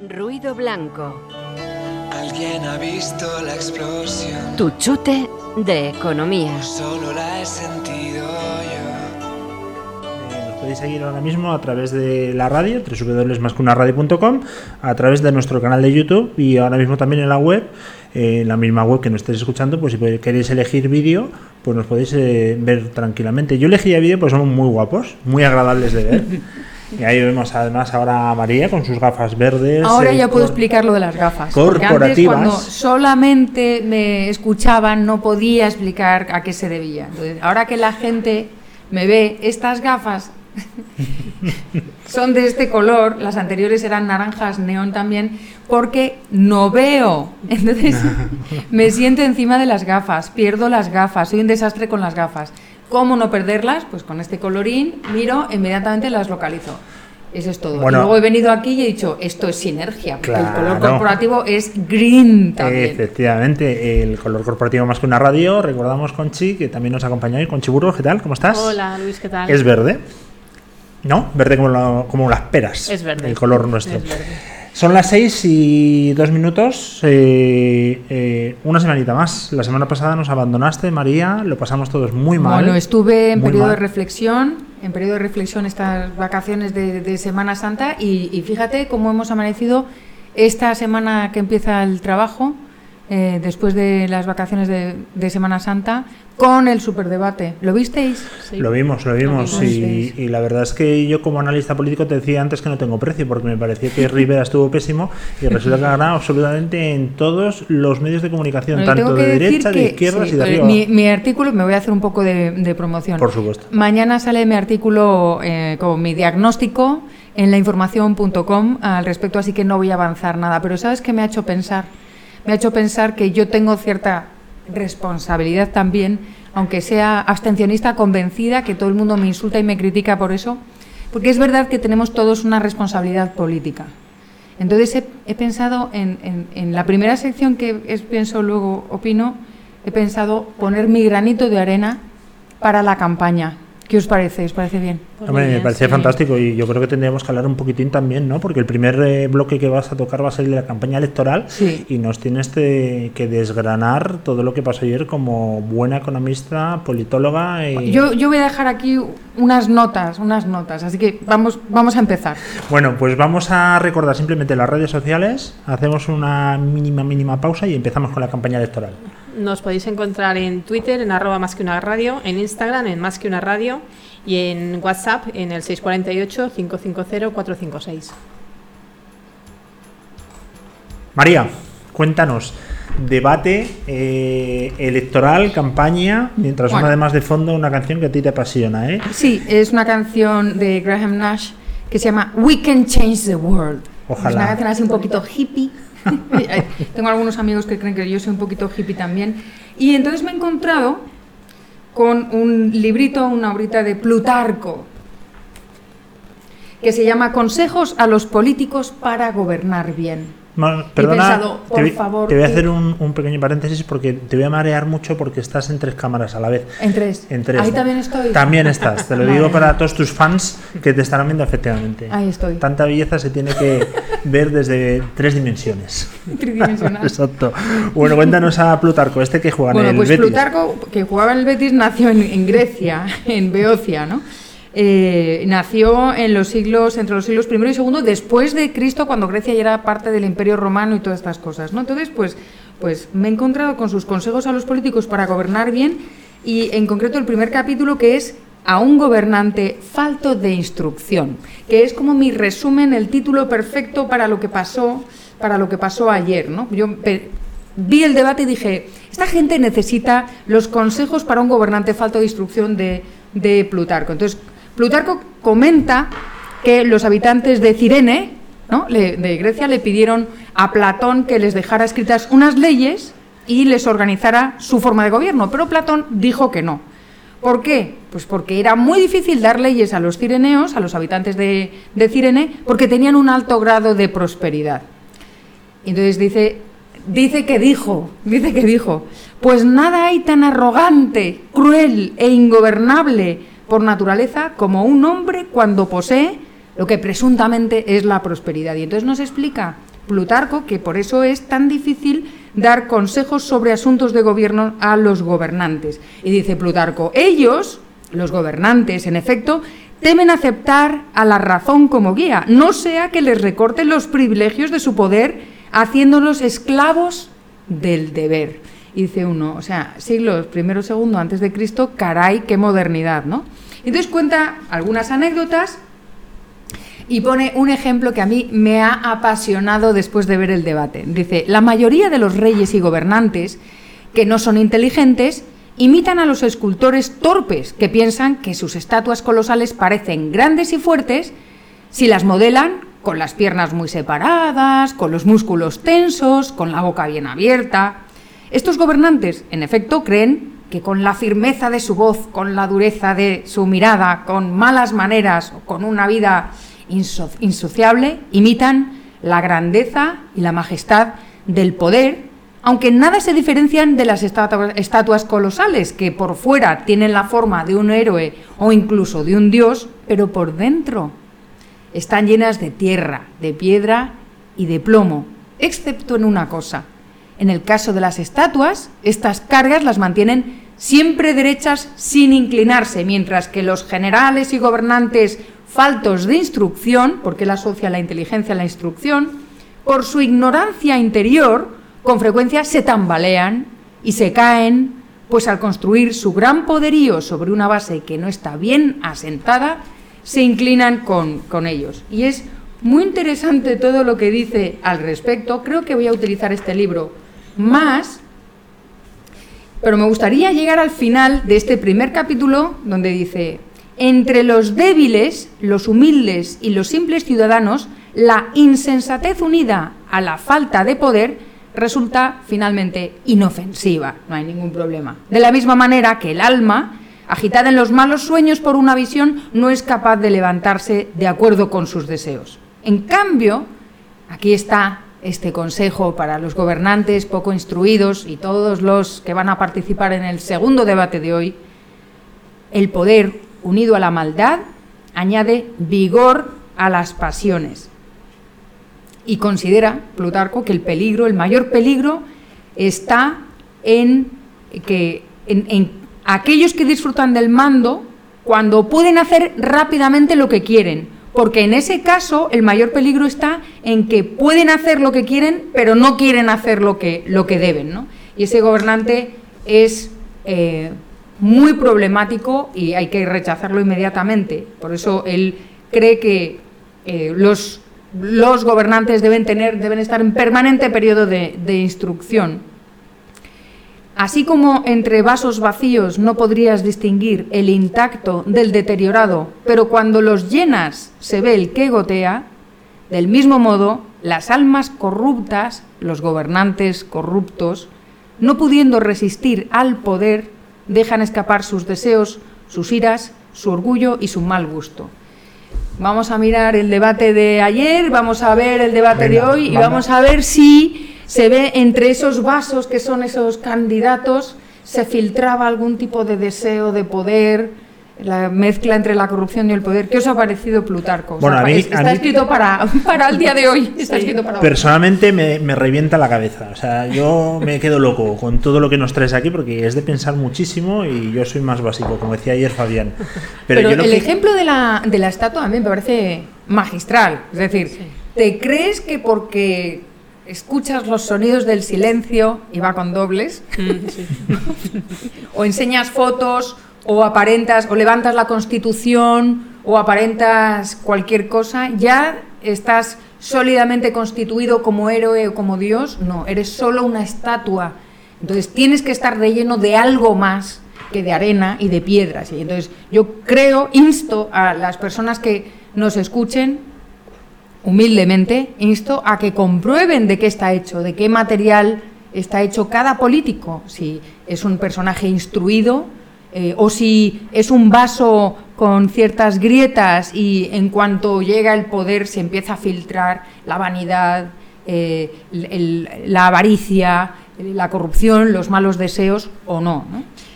Ruido blanco. Alguien ha visto la explosión. Tu chute de economía. Solo la he sentido yo. Eh, Nos podéis seguir ahora mismo a través de la radio, www.mascunaradio.com, a través de nuestro canal de YouTube y ahora mismo también en la web, eh, en la misma web que nos estéis escuchando, pues si queréis elegir vídeo, pues nos podéis eh, ver tranquilamente. Yo elegí vídeo pues somos muy guapos, muy agradables de ver. Y ahí vemos además ahora a María con sus gafas verdes. Ahora eh, ya puedo explicar lo de las gafas. Porque antes corporativas. cuando solamente me escuchaban no podía explicar a qué se debía. Entonces, ahora que la gente me ve, estas gafas son de este color, las anteriores eran naranjas neón también, porque no veo. Entonces me siento encima de las gafas, pierdo las gafas, soy un desastre con las gafas. ¿Cómo no perderlas? Pues con este colorín miro, inmediatamente las localizo. Eso es todo. Bueno. y luego he venido aquí y he dicho, esto es sinergia, porque el color corporativo es green también. Efectivamente, el color corporativo más que una radio, recordamos Conchi, que también nos acompaña hoy. Conchi Burgos, ¿qué tal? ¿Cómo estás? Hola Luis, ¿qué tal? Es verde. ¿No? Verde como, lo- como las peras. Es verde. El color nuestro. Es verde. Son las 6 y 2 minutos. eh, eh, una semanita más. La semana pasada nos abandonaste, María. Lo pasamos todos muy mal. Bueno, estuve en periodo de reflexión, en periodo de reflexión estas vacaciones de, de Semana Santa y, y fíjate cómo hemos amanecido esta semana que empieza el trabajo, eh, después de las vacaciones de, de Semana Santa, con el superdebate. ¿Lo visteis? Sí. Lo vimos, lo vimos. Lo y, y la verdad es que yo como analista político te decía antes que no tengo precio, porque me parecía que Rivera estuvo pésimo y resulta que ha ganado absolutamente en todos los medios de comunicación, Bueno, tanto de que derecha, de izquierdas sí, y de eh, arriba. Mi, mi artículo, me voy a hacer un poco de, de promoción. Por supuesto. Mañana sale mi artículo eh, con mi diagnóstico en lainformación.com al respecto, así que no voy a avanzar nada. Pero ¿sabes qué me ha hecho pensar? Me ha hecho pensar que yo tengo cierta responsabilidad también, aunque sea abstencionista convencida, que todo el mundo me insulta y me critica por eso, porque es verdad que tenemos todos una responsabilidad política. Entonces he, pensado en, en- en la primera sección que es pienso, luego opino, he pensado poner mi granito de arena para la campaña. ¿Qué os parece? ¿Os parece bien? Pues Hombre, me parece sí. fantástico y yo creo que tendríamos que hablar un poquitín también, ¿no? Porque el primer eh, bloque que vas a tocar va a ser el de la campaña electoral Sí. y nos tienes de- que desgranar todo lo que pasó ayer como buena economista, politóloga y... Yo, yo voy a dejar aquí unas notas, unas notas, así que vamos, vamos a empezar. Bueno, pues vamos a recordar simplemente las redes sociales, hacemos una mínima, mínima pausa y empezamos con la campaña electoral. Nos podéis encontrar en Twitter, en arroba más que una radio, en Instagram, en más que una radio y en WhatsApp en el 648-550-456. María, cuéntanos, debate eh, electoral, campaña, mientras Bueno. una además de fondo una canción que a ti te apasiona, ¿eh? Sí, es una canción de Graham Nash que se llama We Can Change the World. Ojalá. Es una canción así un poquito hippie. Tengo algunos amigos que creen que yo soy un poquito hippie también. Y entonces me he encontrado con un librito, una obrita de Plutarco, que se llama Consejos a los políticos para gobernar bien. Perdona, pensado, te, por voy- favor, te voy a hacer un, un pequeño paréntesis porque te voy a marear mucho porque estás en tres cámaras a la vez. En tres. En tres. Ahí también estoy. También estás, te lo Vale. digo para todos tus fans que te estarán viendo efectivamente. Ahí estoy. Tanta belleza se tiene que ver desde tres dimensiones. Tridimensional. Exacto. Bueno, cuéntanos a Plutarco, este que juega en Bueno, el pues Betis. Plutarco, que jugaba en el Betis, nació en, en Grecia, en Beocia, ¿no? Eh, nació en los siglos, entre los siglos I y II, después de Cristo, cuando Grecia ya era parte del Imperio Romano y todas estas cosas, ¿no? Entonces, pues, pues me he encontrado con sus consejos a los políticos para gobernar bien y en concreto el primer capítulo que es a un gobernante falto de instrucción, que es como mi resumen, el título perfecto para lo que pasó, para lo que pasó ayer, ¿no? Yo vi el debate y dije, esta gente necesita los consejos para un gobernante falto de instrucción de, de Plutarco. Entonces, Plutarco comenta que los habitantes de Cirene, ¿no? Le- de Grecia, le pidieron a Platón que les dejara escritas unas leyes y les organizara su forma de gobierno, pero Platón dijo que no. ¿Por qué? Pues porque era muy difícil dar leyes a los cireneos, a los habitantes de, Cirene, porque tenían un alto grado de prosperidad. Y entonces dice, dice que dijo, dice que dijo, pues nada hay tan arrogante, cruel e ingobernable por naturaleza como un hombre cuando posee lo que presuntamente es la prosperidad. Y entonces nos explica Plutarco que por eso es tan difícil dar consejos sobre asuntos de gobierno a los gobernantes. Y dice Plutarco, ellos, los gobernantes, en efecto, temen aceptar a la razón como guía, no sea que les recorten los privilegios de su poder haciéndolos esclavos del deber. Y dice uno, o sea, siglos primero, segundo antes de Cristo, caray, qué modernidad, ¿no? Entonces cuenta algunas anécdotas y pone un ejemplo que a mí me ha apasionado después de ver el debate. Dice, la mayoría de los reyes y gobernantes que no son inteligentes imitan a los escultores torpes que piensan que sus estatuas colosales parecen grandes y fuertes si las modelan con las piernas muy separadas, con los músculos tensos, con la boca bien abierta. Estos gobernantes, en efecto, creen que con la firmeza de su voz, con la dureza de su mirada, con malas maneras con una vida insociable, imitan la grandeza y la majestad del poder, aunque nada se diferencian de las estatuas colosales, que por fuera tienen la forma de un héroe o incluso de un dios, pero por dentro están llenas de tierra, de piedra y de plomo, excepto en una cosa. En el caso de las estatuas, estas cargas las mantienen siempre derechas sin inclinarse, mientras que los generales y gobernantes faltos de instrucción, porque él asocia la inteligencia a la instrucción, por su ignorancia interior, con frecuencia se tambalean y se caen, pues al construir su gran poderío sobre una base que no está bien asentada, se inclinan con, con ellos. Y es muy interesante todo lo que dice al respecto. Creo que voy a utilizar este libro más, pero me gustaría llegar al final de este primer capítulo donde dice, entre los débiles, los humildes y los simples ciudadanos, la insensatez unida a la falta de poder resulta finalmente inofensiva, no hay ningún problema. De la misma manera que el alma, agitada en los malos sueños por una visión, no es capaz de levantarse de acuerdo con sus deseos. En cambio, aquí está este consejo para los gobernantes poco instruidos y todos los que van a participar en el segundo debate de hoy, el poder unido a la maldad, añade vigor a las pasiones. Y considera Plutarco que el peligro, el mayor peligro, está en que en, aquellos que disfrutan del mando cuando pueden hacer rápidamente lo que quieren, porque en ese caso el mayor peligro está en que pueden hacer lo que quieren, pero no quieren hacer lo que, lo que deben. ¿no? Y ese gobernante es eh, muy problemático y hay que rechazarlo inmediatamente. Por eso él cree que eh, los, los, gobernantes deben, tener, deben estar en permanente periodo de, de instrucción. Así como entre vasos vacíos no podrías distinguir el intacto del deteriorado, pero cuando los llenas se ve el que gotea, del mismo modo, las almas corruptas, los gobernantes corruptos, no pudiendo resistir al poder, dejan escapar sus deseos, sus iras, su orgullo y su mal gusto. Vamos a mirar el debate de ayer, vamos a ver el debate de hoy y vamos a ver si se ve entre esos vasos que son esos candidatos, se filtraba algún tipo de deseo de poder, la mezcla entre la corrupción y el poder. ¿Qué os ha parecido Plutarco? Bueno, a mí, está escrito para, para el día de hoy. Está escrito para Personalmente me, me, revienta la cabeza. O sea, yo me quedo loco con todo lo que nos traes aquí porque es de pensar muchísimo y yo soy más básico, como decía ayer Fabián. Pero, el ejemplo de la, de la estatua a mí me parece magistral. Es decir, ¿te crees que porque escuchas los sonidos del silencio y va con dobles? Mm, o enseñas fotos o aparentas o levantas la constitución o aparentas cualquier cosa, ya estás sólidamente constituido como héroe o como dios, no, eres solo una estatua. Entonces tienes que estar relleno de algo más que de arena y de piedras. Y entonces yo creo, insto a las personas que nos escuchen, humildemente, insto a que comprueben de qué está hecho, de qué material está hecho cada político. Si es un personaje instruido, eh, o si es un vaso con ciertas grietas y en cuanto llega el poder se empieza a filtrar la vanidad, eh, la avaricia, la corrupción, los malos deseos o no.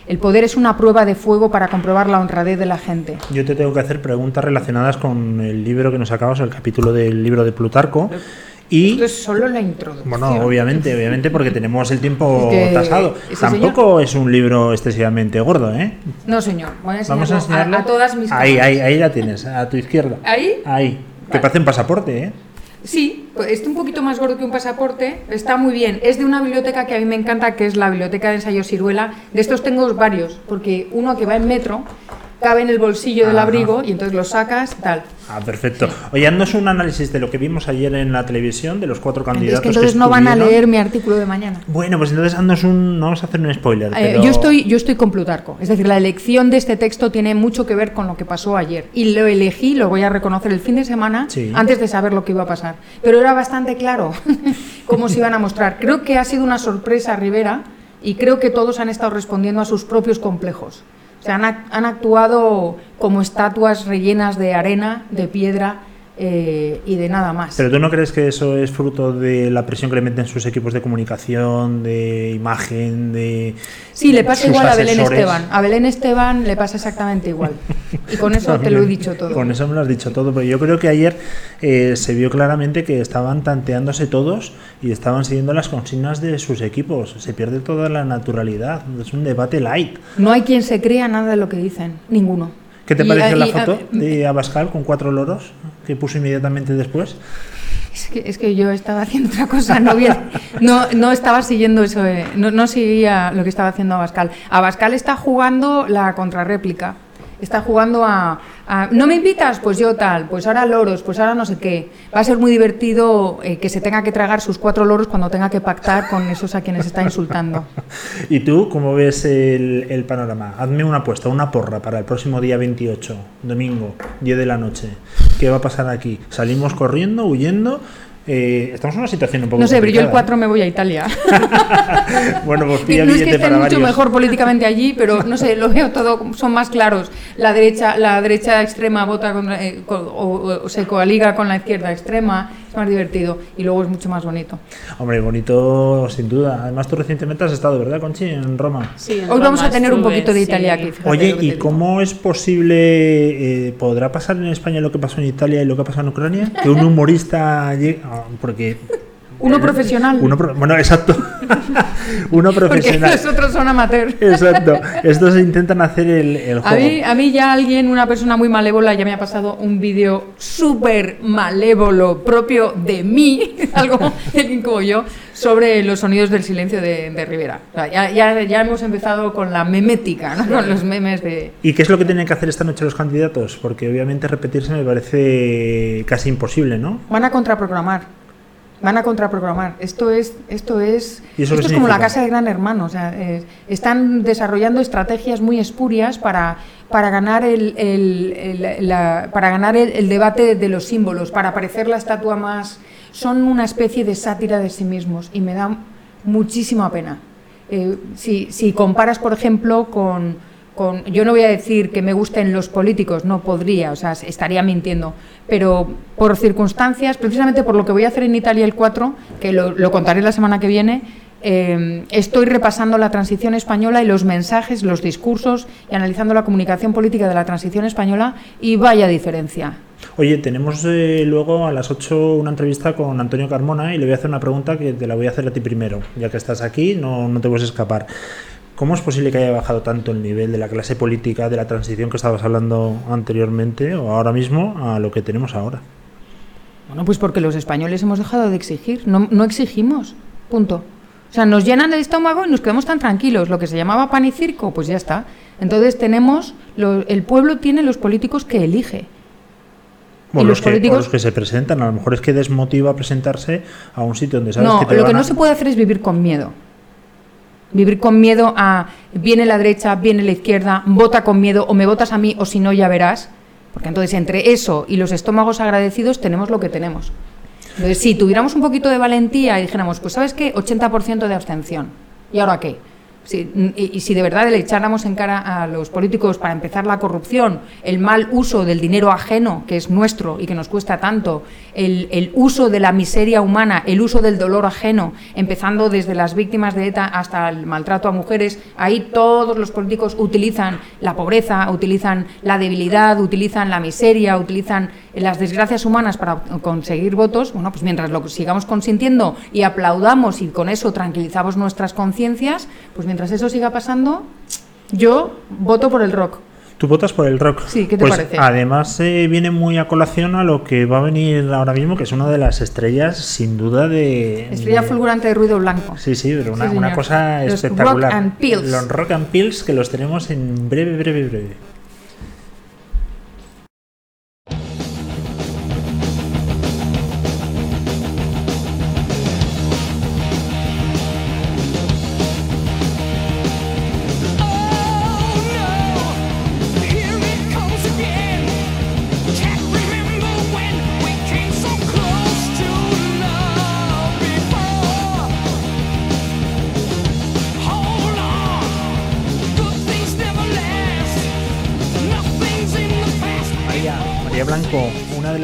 El poder es una prueba de fuego para comprobar la honradez de la gente. Yo te tengo que hacer preguntas relacionadas con el libro que nos acabas, el capítulo del libro de Plutarco. Y Esto es solo la introducción. Bueno, obviamente, obviamente, porque tenemos el tiempo Es que tasado. Tampoco es un libro excesivamente gordo, ¿eh? No, señor. Voy a Vamos a enseñarlo enseñarlo. a, a todas mis Ahí, ahí, ahí la tienes, a tu izquierda. ¿Ahí? Ahí. Vale. parece un pasaporte, ¿eh? Sí, pues está un poquito más gordo que un pasaporte, está muy bien. Es de una biblioteca que a mí me encanta, que es la Biblioteca de Ensayos Ciruela. De estos tengo varios, porque uno que va en metro cabe en el bolsillo del abrigo y entonces lo sacas, tal. Ah, perfecto. Oye, haznos un análisis de lo que vimos ayer en la televisión, de los cuatro candidatos. Es que entonces no van a leer mi artículo de mañana. Bueno, pues entonces haznos un. No vamos a hacer un spoiler. Eh, pero- yo, estoy, yo estoy con Plutarco, es decir, la elección de este texto tiene mucho que ver con lo que pasó ayer. Y lo elegí, lo voy a reconocer, el fin de semana, Sí. antes de saber lo que iba a pasar. Pero era bastante claro cómo se iban a mostrar. Creo que ha sido una sorpresa Rivera y creo que todos han estado respondiendo a sus propios complejos. O sea, han, han actuado como estatuas rellenas de arena, de piedra eh, y de nada más. Pero tú no crees que eso es fruto de la presión que le meten sus equipos de comunicación, de imagen, de. Sí, le pasa igual a Belén? Esteban. A Belén Esteban le pasa exactamente igual. Y con eso te lo he dicho todo. Con eso me lo has dicho todo, pero yo creo que ayer eh, se vio claramente que estaban tanteándose todos y estaban siguiendo las consignas de sus equipos. Se pierde toda la naturalidad. Es un debate light. No hay quien se crea nada de lo que dicen, ninguno. ¿Qué te Y- pareció la foto de Abascal con cuatro loros que puso inmediatamente después? Es que, es que yo estaba haciendo otra cosa, no, bien, no, no estaba siguiendo eso, eh, no, no seguía lo que estaba haciendo Abascal. Abascal está jugando la contrarréplica, está jugando a, a, ¿no me invitas? Pues yo tal, pues ahora loros, pues ahora no sé qué. Va a ser muy divertido eh, que se tenga que tragar sus cuatro loros cuando tenga que pactar con esos a quienes está insultando. ¿Y tú cómo ves el, el panorama? Hazme una apuesta, una porra para el próximo día 28, domingo, 10 de la noche. ¿Qué va a pasar aquí? ¿Salimos corriendo, huyendo? Eh, estamos en una situación un poco No sé, pero yo el complicada, 4 me voy a Italia. ¿eh? Bueno, pues pilla no es que para mucho varios. mejor políticamente allí, pero no sé, lo veo todo, son más claros. La derecha, la derecha extrema vota contra- eh, co- o, o se coaliga con la izquierda extrema, es más divertido y luego es mucho más bonito. Hombre, bonito sin duda. Además, tú recientemente has estado, ¿verdad, Conchi? En Roma. Sí, en Hoy vamos a tener un poquito de sí. Italia aquí. fíjate Oye, ¿y cómo es posible, eh, podrá pasar en España lo que pasó en Italia y lo que ha pasado en Ucrania? Que un humorista llegue, ah, porque... Uno profesional. Uno pro- bueno, exacto. Uno Porque profesional. los otros son amateur. Exacto. Estos intentan hacer el, el A juego. mí, a mí ya alguien, una persona muy malévola, ya me ha pasado un vídeo súper malévolo propio de mí, algo de como yo, sobre los sonidos del silencio de, de Rivera. O sea, ya, ya, ya hemos empezado con la memética, ¿no? con los memes de... ¿Y qué es lo que tienen que hacer esta noche los candidatos? Porque obviamente repetirse me parece casi imposible, ¿no? Van a contraprogramar. Van a contraprogramar. Esto es, esto es, ¿Y eso esto es como la casa de Gran Hermano. O sea, eh, están desarrollando estrategias muy espurias para, para ganar el, el- el- la- para ganar el, el debate de los símbolos, para parecer la estatua más. Son una especie de sátira de sí mismos y me da muchísima pena. Eh, si, si comparas, por ejemplo, con, con- Yo no voy a decir que me gusten los políticos, no podría, o sea, estaría mintiendo, pero por circunstancias, precisamente por lo que voy a hacer en Italia el 4, que lo, lo contaré la semana que viene, eh, estoy repasando la transición española y los mensajes, los discursos y analizando la comunicación política de la transición española y vaya diferencia. Oye, tenemos eh, luego a las 8 una entrevista con Antonio Carmona y le voy a hacer una pregunta que te la voy a hacer a ti primero. Ya que estás aquí, no, no te puedes escapar. ¿Cómo es posible que haya bajado tanto el nivel de la clase política, de la transición que estabas hablando anteriormente o ahora mismo a lo que tenemos ahora? Bueno, pues porque los españoles hemos dejado de exigir, no, no exigimos, punto. O sea, nos llenan el estómago y nos quedamos tan tranquilos. Lo que se llamaba pan y circo, pues ya está. Entonces tenemos, lo- el pueblo tiene los políticos que elige. O Y los, los que, políticos- los que se presentan, a lo mejor es que desmotiva presentarse a un sitio donde sabes No, que te lo van que a- no se puede hacer es vivir con miedo. Vivir con miedo a viene la derecha, viene la izquierda, vota con miedo, o me votas a mí, o si no, ya verás. Porque entonces entre eso y los estómagos agradecidos tenemos lo que tenemos. Entonces, si tuviéramos un poquito de valentía y dijéramos, pues sabes qué, 80% de abstención. ¿Y ahora qué? Sí, y, y si de verdad le echáramos en cara a los políticos para empezar la corrupción, el mal uso del dinero ajeno, que es nuestro y que nos cuesta tanto, el, el uso de la miseria humana, el uso del dolor ajeno, empezando desde las víctimas de ETA hasta el maltrato a mujeres, ahí todos los políticos utilizan la pobreza, utilizan la debilidad, utilizan la miseria, utilizan las desgracias humanas para conseguir votos. Bueno, pues mientras lo sigamos consintiendo y aplaudamos y con eso tranquilizamos nuestras conciencias, pues mientras eso siga pasando, yo voto por el rock. Tú votas por el rock. Sí, ¿qué te Pues, parece? Además, eh, viene muy a colación a lo que va a venir ahora mismo, que es una de las estrellas, sin duda, de. Estrella de- fulgurante de ruido blanco. Sí, sí, pero una, Sí, una cosa Los espectacular. Rock and Pills. Los Rock and Pills que los tenemos en breve, breve, breve.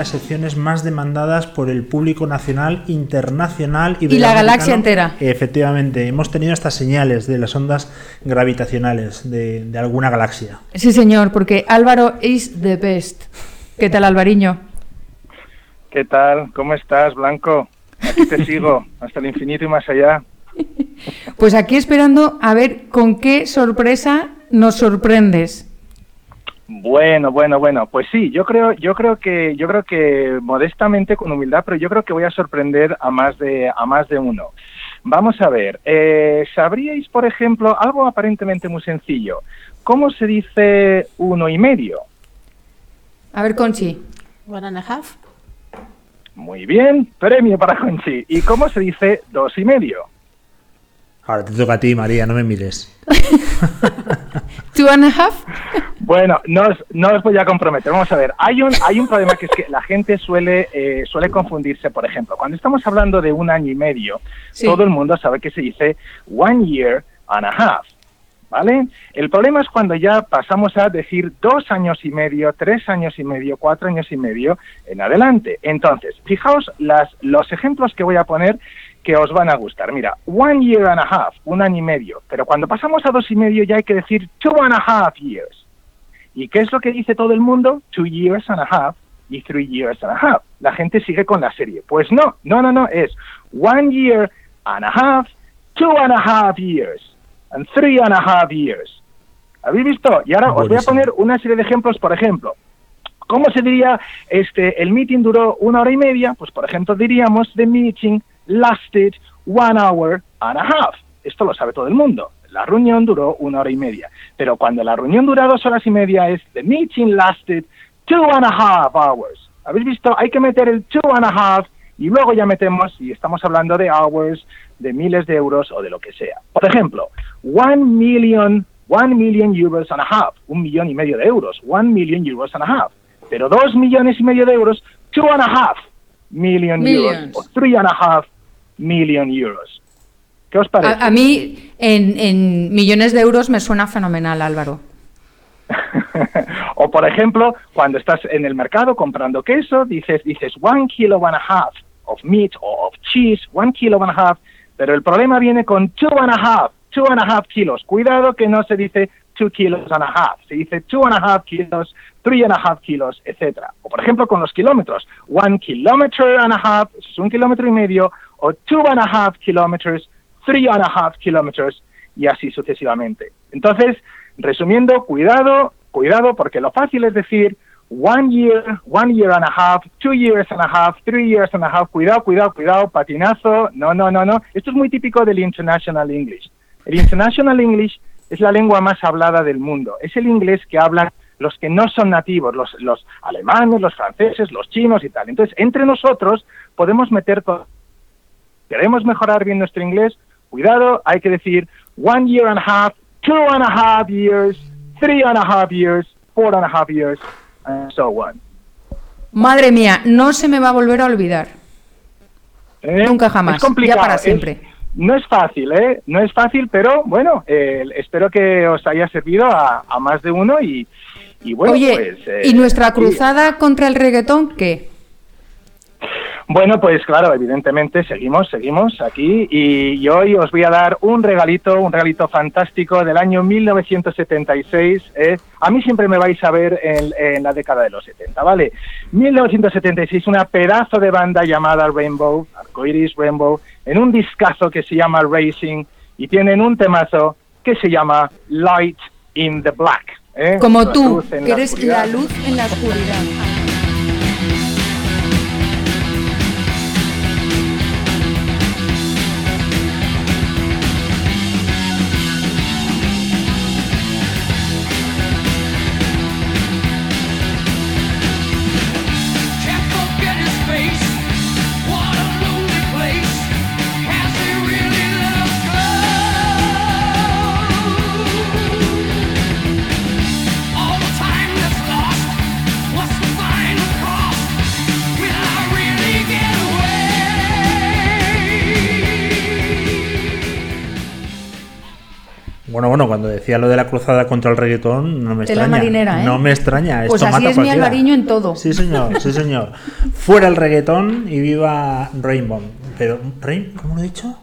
Las secciones más demandadas por el público nacional, internacional y, Y la galaxia entera. Efectivamente, hemos tenido estas señales de las ondas gravitacionales de, de alguna galaxia. Sí, señor, porque Álvaro is the best. ¿Qué tal, Alvariño? ¿Qué tal? ¿Cómo estás, Blanco? Aquí te sigo, hasta el infinito y más allá. Pues aquí esperando a ver con qué sorpresa nos sorprendes. Bueno, bueno, bueno. Pues sí, yo creo, yo creo que, yo creo que modestamente, con humildad, pero yo creo que voy a sorprender a más de, a más de uno. Vamos a ver. eh, ¿Sabríais, por ejemplo, algo aparentemente muy sencillo? ¿Cómo se dice uno y medio? A ver, Conchi. One and a half. Muy bien, premio para Conchi. ¿Y cómo se dice dos y medio? Ahora te toca a ti, María, no me mires. Two and a half. Bueno, no os, no os voy a comprometer. Vamos a ver. Hay un, hay un problema que es que la gente suele, eh, suele confundirse. Por ejemplo, cuando estamos hablando de un año y medio, Sí. todo el mundo sabe que se dice one year and a half. ¿Vale? El problema es cuando ya pasamos a decir dos años y medio, tres años y medio, cuatro años y medio en adelante. Entonces, fijaos las, los ejemplos que voy a poner que os van a gustar. Mira, one year and a half, un año y medio. Pero cuando pasamos a dos y medio ya hay que decir two and a half years. ¿Y qué es lo que dice todo el mundo? Two years and a half y three years and a half. La gente sigue con la serie. Pues no, no, no, no, es one year and a half, two and a half years, and three and a half years. ¿Habéis visto? Y ahora os voy a poner una serie de ejemplos, por ejemplo. ¿Cómo se diría, este, el meeting duró una hora y media? Pues, por ejemplo, diríamos, the meeting lasted one hour and a half. Esto lo sabe todo el mundo. La reunión duró una hora y media. Pero cuando la reunión dura dos horas y media es, the meeting lasted two and a half hours. ¿Habéis visto? Hay que meter el two and a half y luego ya metemos, y estamos hablando de hours, de miles de euros o de lo que sea. Por ejemplo, one million, one million euros and a half, un millón y medio de euros, one million euros and a half. Pero dos millones y medio de euros, two and a half million Millions. euros, o three and a half million euros. ¿Qué os parece? A, a mí, en, en millones de euros me suena fenomenal, Álvaro. o por ejemplo, cuando estás en el mercado comprando queso, dices, dices one kilo and a half of meat or of cheese, one kilo and a half, pero el problema viene con two and a half, two and a half kilos. Cuidado que no se dice two kilos and a half, se dice two and a half kilos, three and a half kilos, etcétera. O por ejemplo con los kilómetros, one kilometer and a half, es un kilómetro y medio, o two and a half kilometers, three and a half kilometers, y así sucesivamente. Entonces, resumiendo, cuidado, cuidado, porque lo fácil es decir one year, one year and a half, two years and a half, three years and a half, cuidado, cuidado, cuidado, patinazo, no, no, no, no. Esto es muy típico del International English. El International English es la lengua más hablada del mundo. Es el inglés que hablan los que no son nativos, los, los alemanes, los franceses, los chinos y tal. Entonces, entre nosotros podemos meter todo. Queremos mejorar bien nuestro inglés, cuidado, hay que decir one year and a half, two and a half years, three and a half years, four and a half years, and so on. Madre mía, no se me va a volver a olvidar. ¿Eh? Nunca jamás, Es complicado, ya para es- siempre. No es fácil, ¿eh? No es fácil, pero bueno, eh, espero que os haya servido a, a más de uno y, y bueno, Oye, pues... eh, ¿y nuestra sí. cruzada contra el reggaetón qué? Bueno, pues claro, evidentemente seguimos, seguimos aquí y, y hoy os voy a dar un regalito, un regalito fantástico del año 1976. ¿eh? A mí siempre me vais a ver en, en la década de los 70, ¿vale? 1976, una pedazo de banda llamada Rainbow, Arcoiris Rainbow, en un discazo que se llama Racing y tienen un temazo que se llama Light in the Black. ¿eh? Como La tú, que eres la luz en la oscuridad. Bueno, bueno, cuando decía lo de la cruzada contra el reggaetón, no me Tela extraña. marinera, ¿eh? No me extraña. Pues esto así mata es mi. Alvariño en todo. Sí, señor, sí, señor. Fuera el reggaetón y viva Rainbow. Pero, ¿Rain? ¿cómo lo he dicho?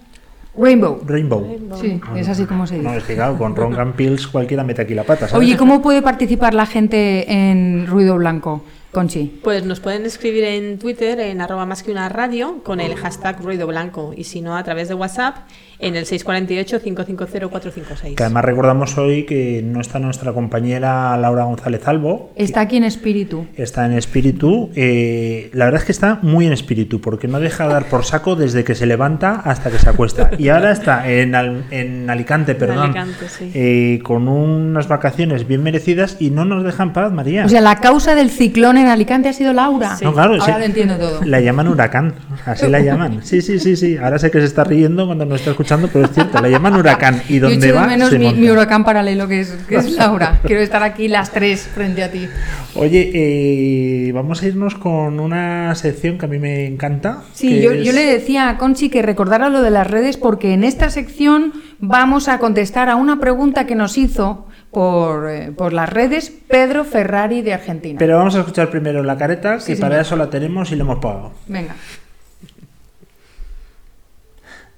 Rainbow. Rainbow. Sí, es así como se No, dice. es que claro, con Ron Pills cualquiera mete aquí la pata, ¿sabes? Oye, ¿cómo puede participar la gente en Ruido Blanco, Conchi? Pues nos pueden escribir en Twitter en arroba más que una radio con el hashtag ruido blanco y si no a través de WhatsApp en el 648-550-456. Que además recordamos hoy que no está nuestra compañera Laura González Albo. Está aquí en espíritu. Está en espíritu. eh, la verdad es que está muy en espíritu, porque no deja de dar por saco desde que se levanta hasta que se acuesta. Y ahora está en, Al- en Alicante, perdón, Alicante, sí. eh, con unas vacaciones bien merecidas y no nos deja en paz, María. O sea, la causa del ciclón en Alicante ha sido Laura. No, claro, Ahora sí. lo entiendo todo. La llaman huracán, así la llaman. Sí, sí, sí, sí. Ahora sé que se está riendo cuando nos está escuchando, pero es cierto, la llaman huracán. Y donde va, menos se mi, monta. mi huracán paralelo que es, que es Laura. Quiero estar aquí las tres frente a ti. Oye, eh, vamos a irnos con una sección que a mí me encanta. Sí, yo, es- yo le decía a Conchi que recordara lo de las redes porque en esta sección vamos a contestar a una pregunta que nos hizo por, eh, por las redes Pedro Ferrari de Argentina. Pero vamos a escuchar primero la careta, que Sí, para señor. eso la tenemos y la hemos pagado. Venga.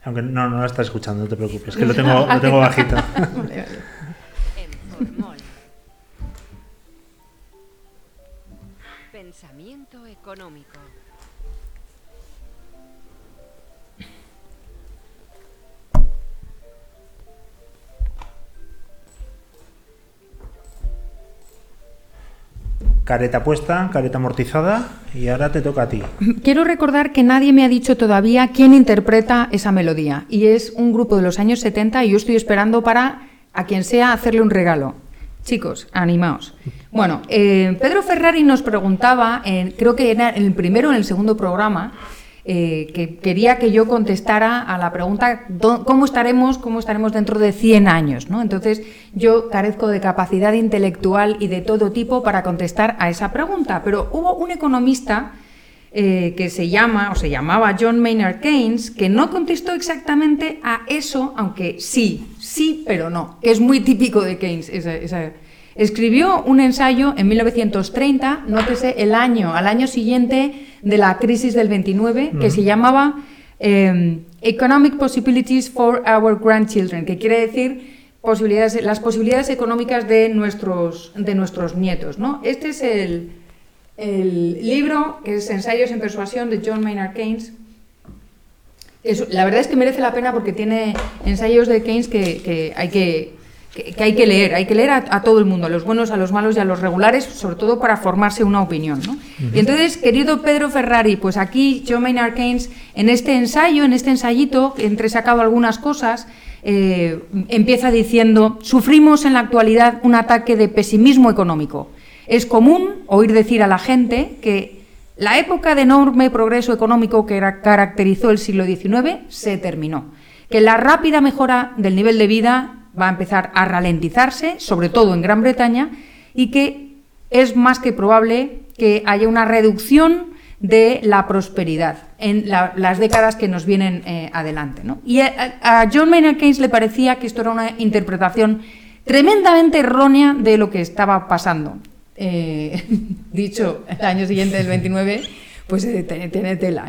Aunque no, no la estás escuchando, no te preocupes, que lo tengo, lo tengo bajito. Pensamiento económico. Careta puesta, careta amortizada y ahora te toca a ti. Quiero recordar que nadie me ha dicho todavía quién interpreta esa melodía y es un grupo de los años 70 y yo estoy esperando para a quien sea hacerle un regalo. Chicos, animaos. Bueno, eh, Pedro Ferrari nos preguntaba, creo que era en el primero o en el segundo programa, eh, que quería que yo contestara a la pregunta "¿Dó- ¿cómo estaremos, cómo estaremos dentro de 100 años? ¿no? Entonces yo carezco de capacidad intelectual y de todo tipo para contestar a esa pregunta, pero hubo un economista eh, que se llama o se llamaba John Maynard Keynes, que no contestó exactamente a eso, aunque sí, sí, pero no, que es muy típico de Keynes. esa- esa- Escribió un ensayo en 1930, nótese el año, al año siguiente de la crisis del 29, que se llamaba eh, Economic Possibilities for Our Grandchildren, que quiere decir posibilidades, las posibilidades económicas de nuestros, de nuestros nietos. ¿no? Este es el, el libro, que es Ensayos en Persuasión de John Maynard Keynes. Es- la verdad es que merece la pena porque tiene ensayos de Keynes que, que hay que, que- que hay que leer, hay que leer a, a todo el mundo, a los buenos, a los malos y a los regulares, sobre todo para formarse una opinión. ¿no? Y entonces, querido Pedro Ferrari, pues aquí John Maynard Keynes, en este ensayo, en este ensayito, he entresacado algunas cosas, eh, empieza diciendo, sufrimos en la actualidad un ataque de pesimismo económico. Es común oír decir a la gente que la época de enorme progreso económico que caracterizó el siglo XIX se terminó, que la rápida mejora del nivel de vida va a empezar a ralentizarse, sobre todo en Gran Bretaña, y que es más que probable que haya una reducción de la prosperidad. en la- las décadas que nos vienen eh, adelante. Y a, John Maynard Keynes le parecía que esto era una interpretación tremendamente errónea de lo que estaba pasando. Eh, dicho el año siguiente del 29, pues eh, tiene, tela.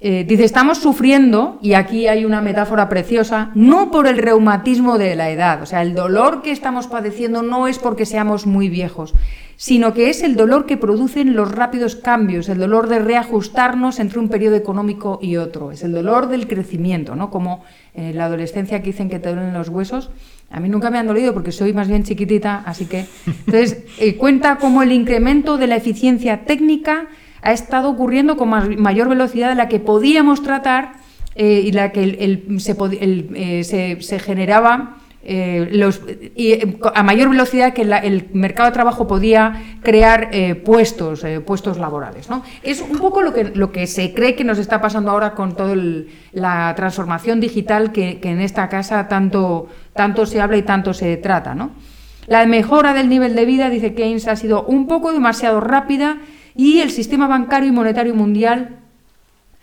¿Eh? Dice, estamos sufriendo, y aquí hay una metáfora preciosa, no por el reumatismo de la edad, o sea, el dolor que estamos padeciendo no es porque seamos muy viejos, sino que es el dolor que producen los rápidos cambios, el dolor de reajustarnos entre un periodo económico y otro, es el dolor del crecimiento, ¿no? Como en la adolescencia que dicen que te duelen los huesos, a mí nunca me han dolido porque soy más bien chiquitita, así que... Entonces, eh, cuenta como el incremento de la eficiencia técnica ha estado ocurriendo con ma- mayor velocidad de la que podíamos tratar eh, y la que eh, se- generaba eh, y, a mayor velocidad que el mercado de trabajo podía crear puestos, puestos laborales. Es un poco lo que, lo que se cree que nos está pasando ahora con toda la transformación digital que, en esta casa tanto, se habla y tanto se trata. La mejora del nivel de vida, dice Keynes, ha sido un poco demasiado rápida y el sistema bancario y monetario mundial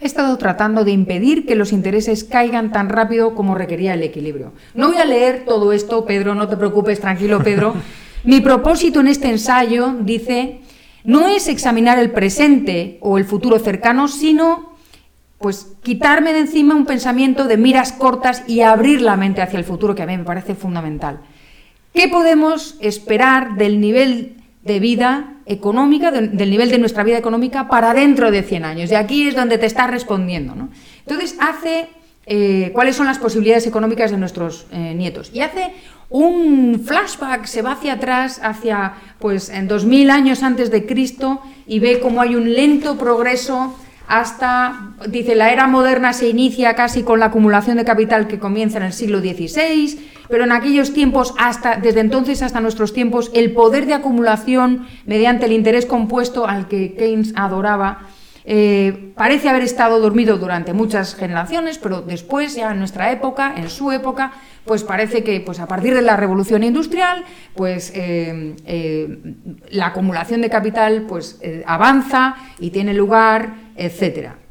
ha estado tratando de impedir que los intereses caigan tan rápido como requería el equilibrio. No voy a leer todo esto, Pedro, no te preocupes, tranquilo, Pedro. Mi propósito en este ensayo, dice, no es examinar el presente o el futuro cercano, sino pues quitarme de encima un pensamiento de miras cortas y abrir la mente hacia el futuro, que a mí me parece fundamental. ¿Qué podemos esperar del nivel de vida económica, de- del nivel de nuestra vida económica para dentro de 100 años? Y aquí es donde te estás respondiendo. ¿no? Entonces, hace eh, cuáles son las posibilidades económicas de nuestros eh, nietos. Y hace un flashback, se va hacia atrás, hacia pues en 2000 años antes de Cristo, y ve cómo hay un lento progreso hasta, dice, la era moderna se inicia casi con la acumulación de capital que comienza en el siglo XVI, pero en aquellos tiempos, hasta, desde entonces hasta nuestros tiempos, el poder de acumulación mediante el interés compuesto al que Keynes adoraba, eh, parece haber estado dormido durante muchas generaciones, pero después, ya en nuestra época, en su época, pues parece que pues a partir de la revolución industrial, pues eh, eh, la acumulación de capital pues avanza y tiene lugar, etcétera.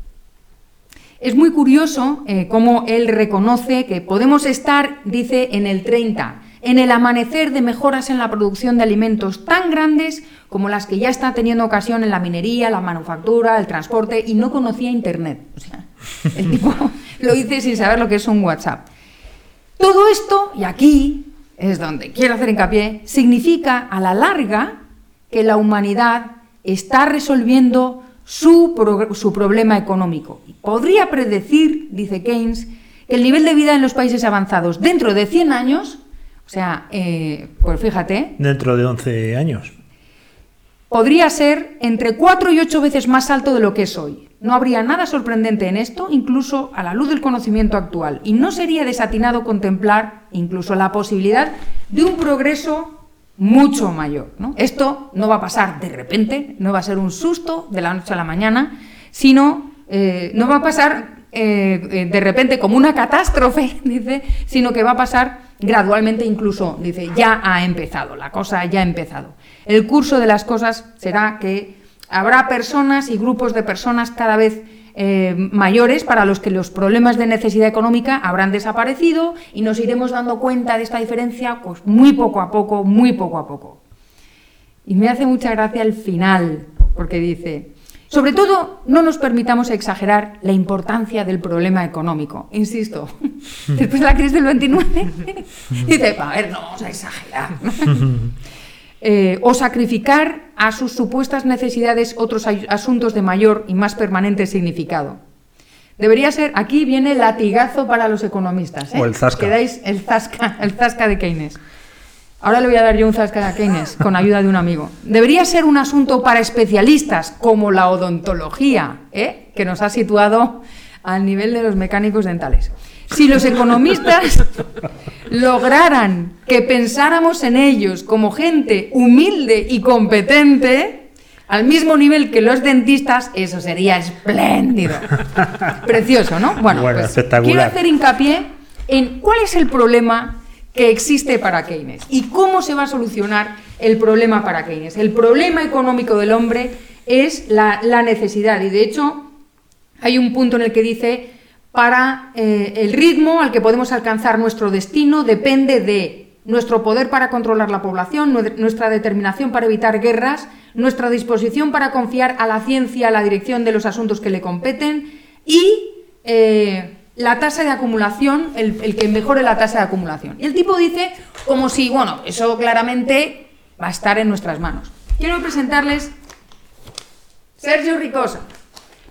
Es muy curioso eh, cómo él reconoce que podemos estar, dice, en el 30, en el amanecer de mejoras en la producción de alimentos tan grandes como las que ya está teniendo ocasión en la minería, la manufactura, el transporte, y no conocía Internet. O sea, el tipo lo dice sin saber lo que es un WhatsApp. Todo esto, y aquí es donde quiero hacer hincapié, significa a la larga que la humanidad está resolviendo su, pro- su problema económico. Podría predecir, dice Keynes, que el nivel de vida en los países avanzados dentro de 100 años, o sea, eh, pues fíjate, Dentro de 11 años. podría ser entre 4 y 8 veces más alto de lo que es hoy. No habría nada sorprendente en esto, incluso a la luz del conocimiento actual, y no sería desatinado contemplar incluso la posibilidad de un progreso mucho mayor. ¿no? Esto no va a pasar de repente, no va a ser un susto de la noche a la mañana, sino eh, no va a pasar eh, eh, de repente como una catástrofe, dice, sino que va a pasar gradualmente incluso, dice, ya ha empezado, la cosa ya ha empezado. El curso de las cosas será que habrá personas y grupos de personas cada vez eh, mayores para los que los problemas de necesidad económica habrán desaparecido y nos iremos dando cuenta de esta diferencia pues, muy poco a poco, muy poco a poco. Y me hace mucha gracia el final, porque dice, sobre todo, no nos permitamos exagerar la importancia del problema económico. Insisto, después de la crisis del 29, dice, a ver, no vamos a exagerar. Eh, o sacrificar a sus supuestas necesidades otros asuntos de mayor y más permanente significado. Debería ser, aquí viene el latigazo para los economistas. ¿eh? O el zasca. Quedáis el zasca, el zasca de Keynes. Ahora le voy a dar yo un zasca a Keynes con ayuda de un amigo. Debería ser un asunto para especialistas como la odontología, ¿eh? que nos ha situado al nivel de los mecánicos dentales. Si los economistas lograran que pensáramos en ellos como gente humilde y competente, al mismo nivel que los dentistas, eso sería espléndido. Precioso, ¿no? Bueno, Bueno, pues espectacular. quiero hacer hincapié en cuál es el problema que existe para Keynes y cómo se va a solucionar el problema para Keynes. El problema económico del hombre es la, la necesidad y de hecho hay un punto en el que dice, para eh, el ritmo al que podemos alcanzar nuestro destino depende de nuestro poder para controlar la población, nue- nuestra determinación para evitar guerras, nuestra disposición para confiar a la ciencia la dirección de los asuntos que le competen y eh, la tasa de acumulación, el, el que mejore la tasa de acumulación. Y el tipo dice como si, bueno, eso claramente va a estar en nuestras manos. Quiero presentarles Sergio Ricosa,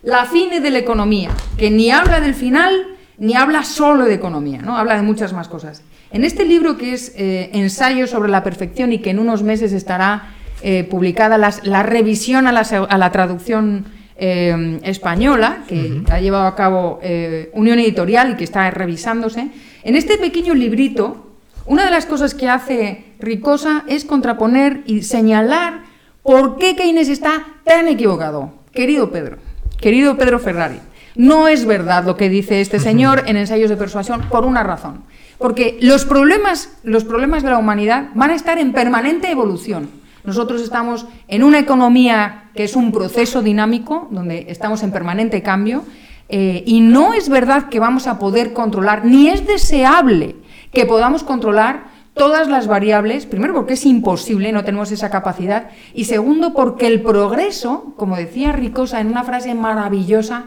la fine de la economía, que ni habla del final ni habla solo de economía, ¿no? habla de muchas más cosas. En este libro que es eh, Ensayo sobre la perfección y que en unos meses estará eh, publicada las- la revisión a la, se- a la traducción eh, española, que ha llevado a cabo eh, Unión Editorial y que está revisándose, en este pequeño librito, una de las cosas que hace Ricosa es contraponer y señalar por qué Keynes está tan equivocado. Querido Pedro, querido Pedro Ferrari, no es verdad lo que dice este señor en Ensayos de Persuasión por una razón. Porque los problemas, los problemas de la humanidad van a estar en permanente evolución. Nosotros estamos en una economía que es un proceso dinámico, donde estamos en permanente cambio, eh, y no es verdad que vamos a poder controlar, ni es deseable que podamos controlar todas las variables, primero porque es imposible, no tenemos esa capacidad, y segundo porque el progreso, como decía Ricosa en una frase maravillosa,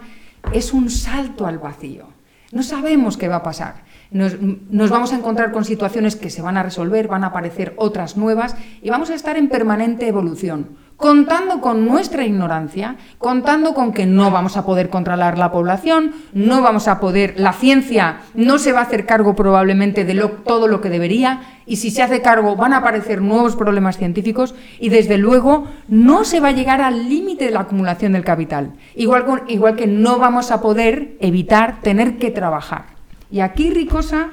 es un salto al vacío. No sabemos qué va a pasar. Nos, nos vamos a encontrar con situaciones que se van a resolver, van a aparecer otras nuevas y vamos a estar en permanente evolución, contando con nuestra ignorancia, contando con que no vamos a poder controlar la población, no vamos a poder, la ciencia no se va a hacer cargo probablemente de todo lo que debería y si se hace cargo van a aparecer nuevos problemas científicos y desde luego no se va a llegar al límite de la acumulación del capital, igual, con- igual que no vamos a poder evitar tener que trabajar. Y aquí Ricosa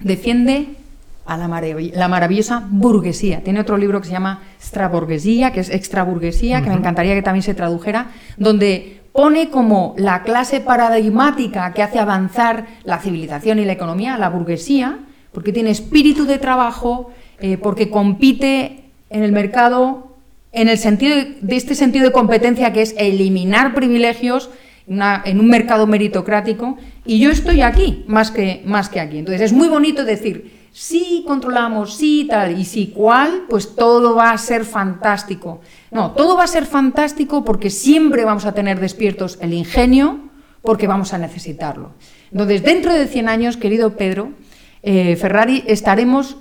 defiende a la, marav- la maravillosa burguesía. Tiene otro libro que se llama Extraburguesía, que es extraburguesía, que me encantaría que también se tradujera, donde pone como la clase paradigmática que hace avanzar la civilización y la economía, la burguesía, porque tiene espíritu de trabajo, eh, porque compite en el mercado en el sentido de, de este sentido de competencia que es eliminar privilegios una- en un mercado meritocrático y yo estoy aquí más que, más que aquí. Entonces es muy bonito decir, sí controlamos, sí tal, y sí cuál, pues todo va a ser fantástico. No, todo va a ser fantástico porque siempre vamos a tener despiertos el ingenio, porque vamos a necesitarlo. Entonces, dentro de 100 años, querido Pedro, eh, Ferrari, estaremos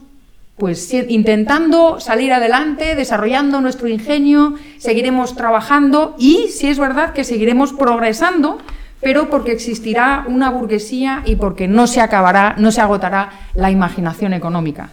pues si- intentando salir adelante, desarrollando nuestro ingenio, seguiremos trabajando y, si es verdad, que seguiremos progresando, pero porque existirá una burguesía y porque no se acabará, no se agotará la imaginación económica.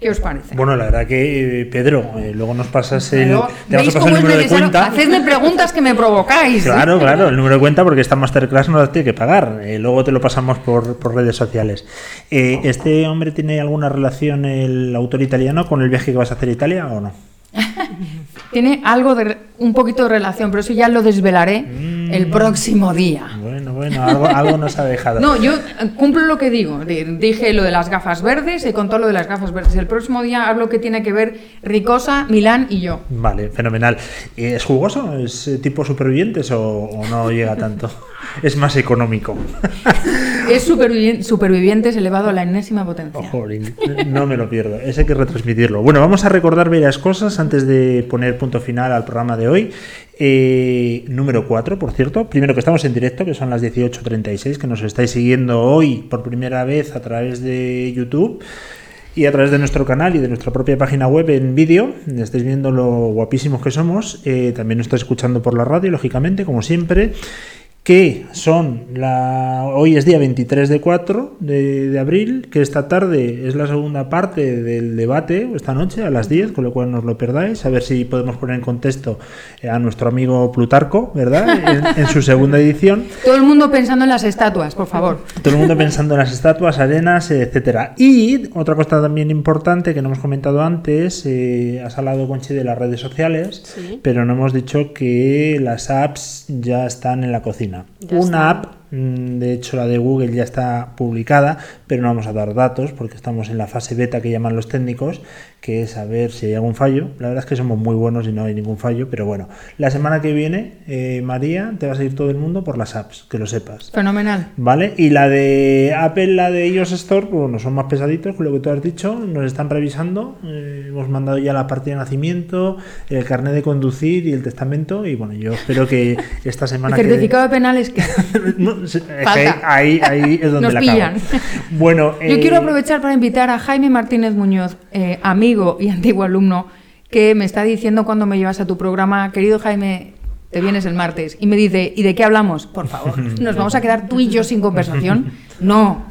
¿Qué os parece? Bueno, la verdad que, eh, Pedro, eh, luego nos pasas el, Pero, te vamos ¿veis a pasar cómo el es número de cuenta. Hacedme preguntas que me provocáis. ¿eh? Claro, claro, el número de cuenta porque esta masterclass no la tiene que pagar. Eh, luego te lo pasamos por, por redes sociales. Eh, ¿Este hombre tiene alguna relación, el autor italiano, con el viaje que vas a hacer a Italia o no? Tiene algo de un poquito de relación, pero eso ya lo desvelaré Mm. El próximo día. Bueno, bueno, algo, algo nos ha dejado. No, yo eh, cumplo lo que digo. Di- Dije lo de las gafas verdes, he contado lo de las gafas verdes. El próximo día hablo que tiene que ver Ricosa, Milán y yo. Vale, fenomenal. Eh, ¿Es jugoso? ¿Es eh, tipo supervivientes o, o no llega tanto? es más económico. Es supervivi- supervivientes elevado a la enésima potencia. Jolín, no me lo pierdo. Ese hay que retransmitirlo. Bueno, vamos a recordar varias cosas antes de poner punto final al programa de hoy. Eh, número 4, por cierto. Primero que estamos en directo, que son las 18.36, que nos estáis siguiendo hoy por primera vez a través de YouTube y a través de nuestro canal y de nuestra propia página web en vídeo. Estáis viendo lo guapísimos que somos. Eh, también nos estáis escuchando por la radio, lógicamente, como siempre que son la hoy es día 23 de 4 de, de abril, que esta tarde es la segunda parte del debate, esta noche a las 10, con lo cual no os lo perdáis, a ver si podemos poner en contexto eh, a nuestro amigo Plutarco, ¿verdad? En, en su segunda edición. Todo el mundo pensando en las estatuas, por favor. Todo el mundo pensando en las estatuas, arenas, etcétera. Y otra cosa también importante que no hemos comentado antes, eh, has hablado Conchi de las redes sociales, Sí. pero no hemos dicho que las apps ya están en la cocina. Ya Una app De hecho, la de Google ya está publicada, pero no vamos a dar datos porque estamos en la fase beta que llaman los técnicos, que es a ver si hay algún fallo. La verdad es que somos muy buenos y no hay ningún fallo, pero bueno. La semana que viene, eh, María, te va a seguir todo el mundo por las apps, que lo sepas. Fenomenal. ¿Vale? Y la de Apple, la de iOS Store, pues bueno, son más pesaditos, con lo que tú has dicho, nos están revisando, eh, hemos mandado ya la partida de nacimiento, el carnet de conducir y el testamento, y bueno, yo espero que esta El semana... que- certificado que No, es que Falta. ahí, ahí es donde nos la pillan. Bueno, Yo eh, quiero aprovechar para invitar a Jaime Martínez Muñoz, eh, amigo y antiguo alumno, que me está diciendo cuando me llevas a tu programa, querido Jaime, te vienes el martes, y me dice, ¿y de qué hablamos? Por favor, ¿nos vamos a quedar tú y yo sin conversación? No.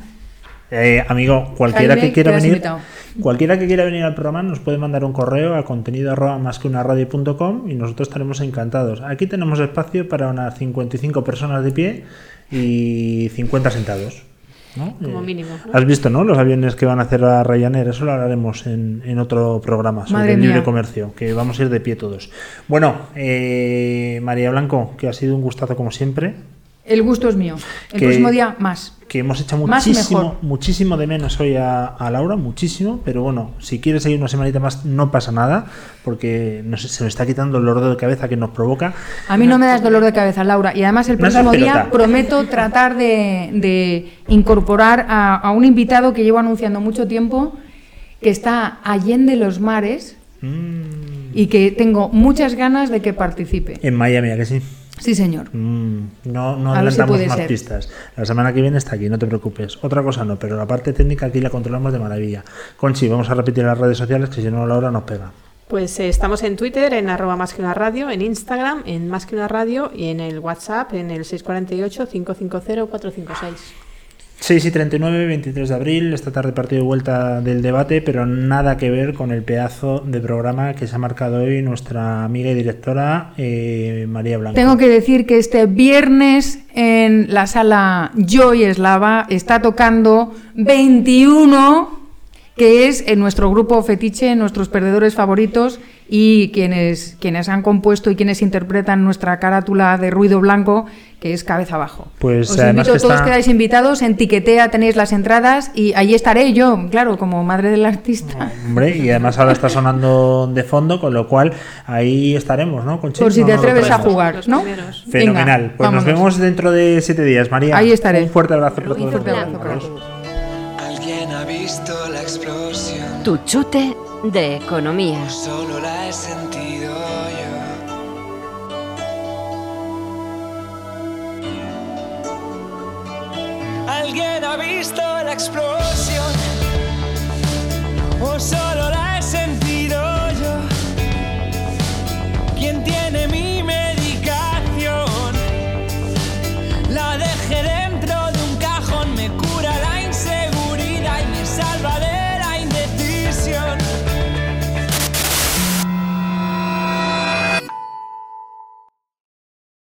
Eh, amigo, cualquiera Jaime, que quiera venir, invitado. cualquiera que quiera venir al programa nos puede mandar un correo a contenido arroba más que una radio.com y nosotros estaremos encantados. Aquí tenemos espacio para unas 55 personas de pie y 50 sentados. ¿no? Como Eh, mínimo, ¿no? Has visto, ¿no? Los aviones que van a hacer a Ryanair, eso lo hablaremos en, en otro programa sobre Madre el libre mía. comercio, que vamos a ir de pie todos. Bueno, eh, María Blanco, que ha sido un gustazo como siempre, El gusto es mío. El Que- próximo día, más. que hemos hecho muchísimo, muchísimo de menos hoy a, a Laura, muchísimo, pero bueno, si quieres seguir una semanita más no pasa nada, porque no sé, se nos está quitando el dolor de cabeza que nos provoca. A mí no me das dolor de cabeza, Laura. Y además el próximo día prometo tratar de, de incorporar a, a un invitado que llevo anunciando mucho tiempo, que está allende los mares Mm, y que tengo muchas ganas de que participe. en Miami, ¿a que sí? Sí, señor. Mm, no no si adelantamos más ser. pistas. La semana que viene está aquí, no te preocupes. Otra cosa no, pero la parte técnica aquí la controlamos de maravilla. Conchi, vamos a repetir las redes sociales que si no Laura nos pega. Pues eh, estamos en Twitter, en arroba más que una radio, en Instagram, en más que una radio y en el WhatsApp, en el 648-550-456. 6 y 39, 23 de abril, esta tarde partido de vuelta del debate, pero nada que ver con el pedazo de programa que se ha marcado hoy nuestra amiga y directora eh, María Blanco. Tengo que decir que este viernes en la sala Joy Eslava está tocando 21, que es en nuestro grupo fetiche, nuestros perdedores favoritos y quienes, quienes han compuesto y quienes interpretan nuestra carátula de ruido blanco, que es cabeza abajo. Pues, Os además invito, que todos está- quedáis invitados, en Tiquetea tenéis las entradas y allí estaré yo, claro, como madre del artista. Hombre, y además ahora está sonando de fondo, con lo cual ahí estaremos, ¿no? Conchi? Por si No te atreves a jugar, ¿no? primeros. Fenomenal. Venga, pues nos vemos dentro de siete días, María. Ahí estaré. Un fuerte abrazo para Un todos. fuerte abrazo para todos. Alguien ha visto la. Tu chute de economía. Solo la he sentido yo. ¿Alguien ha visto la explosión? ¿O solo la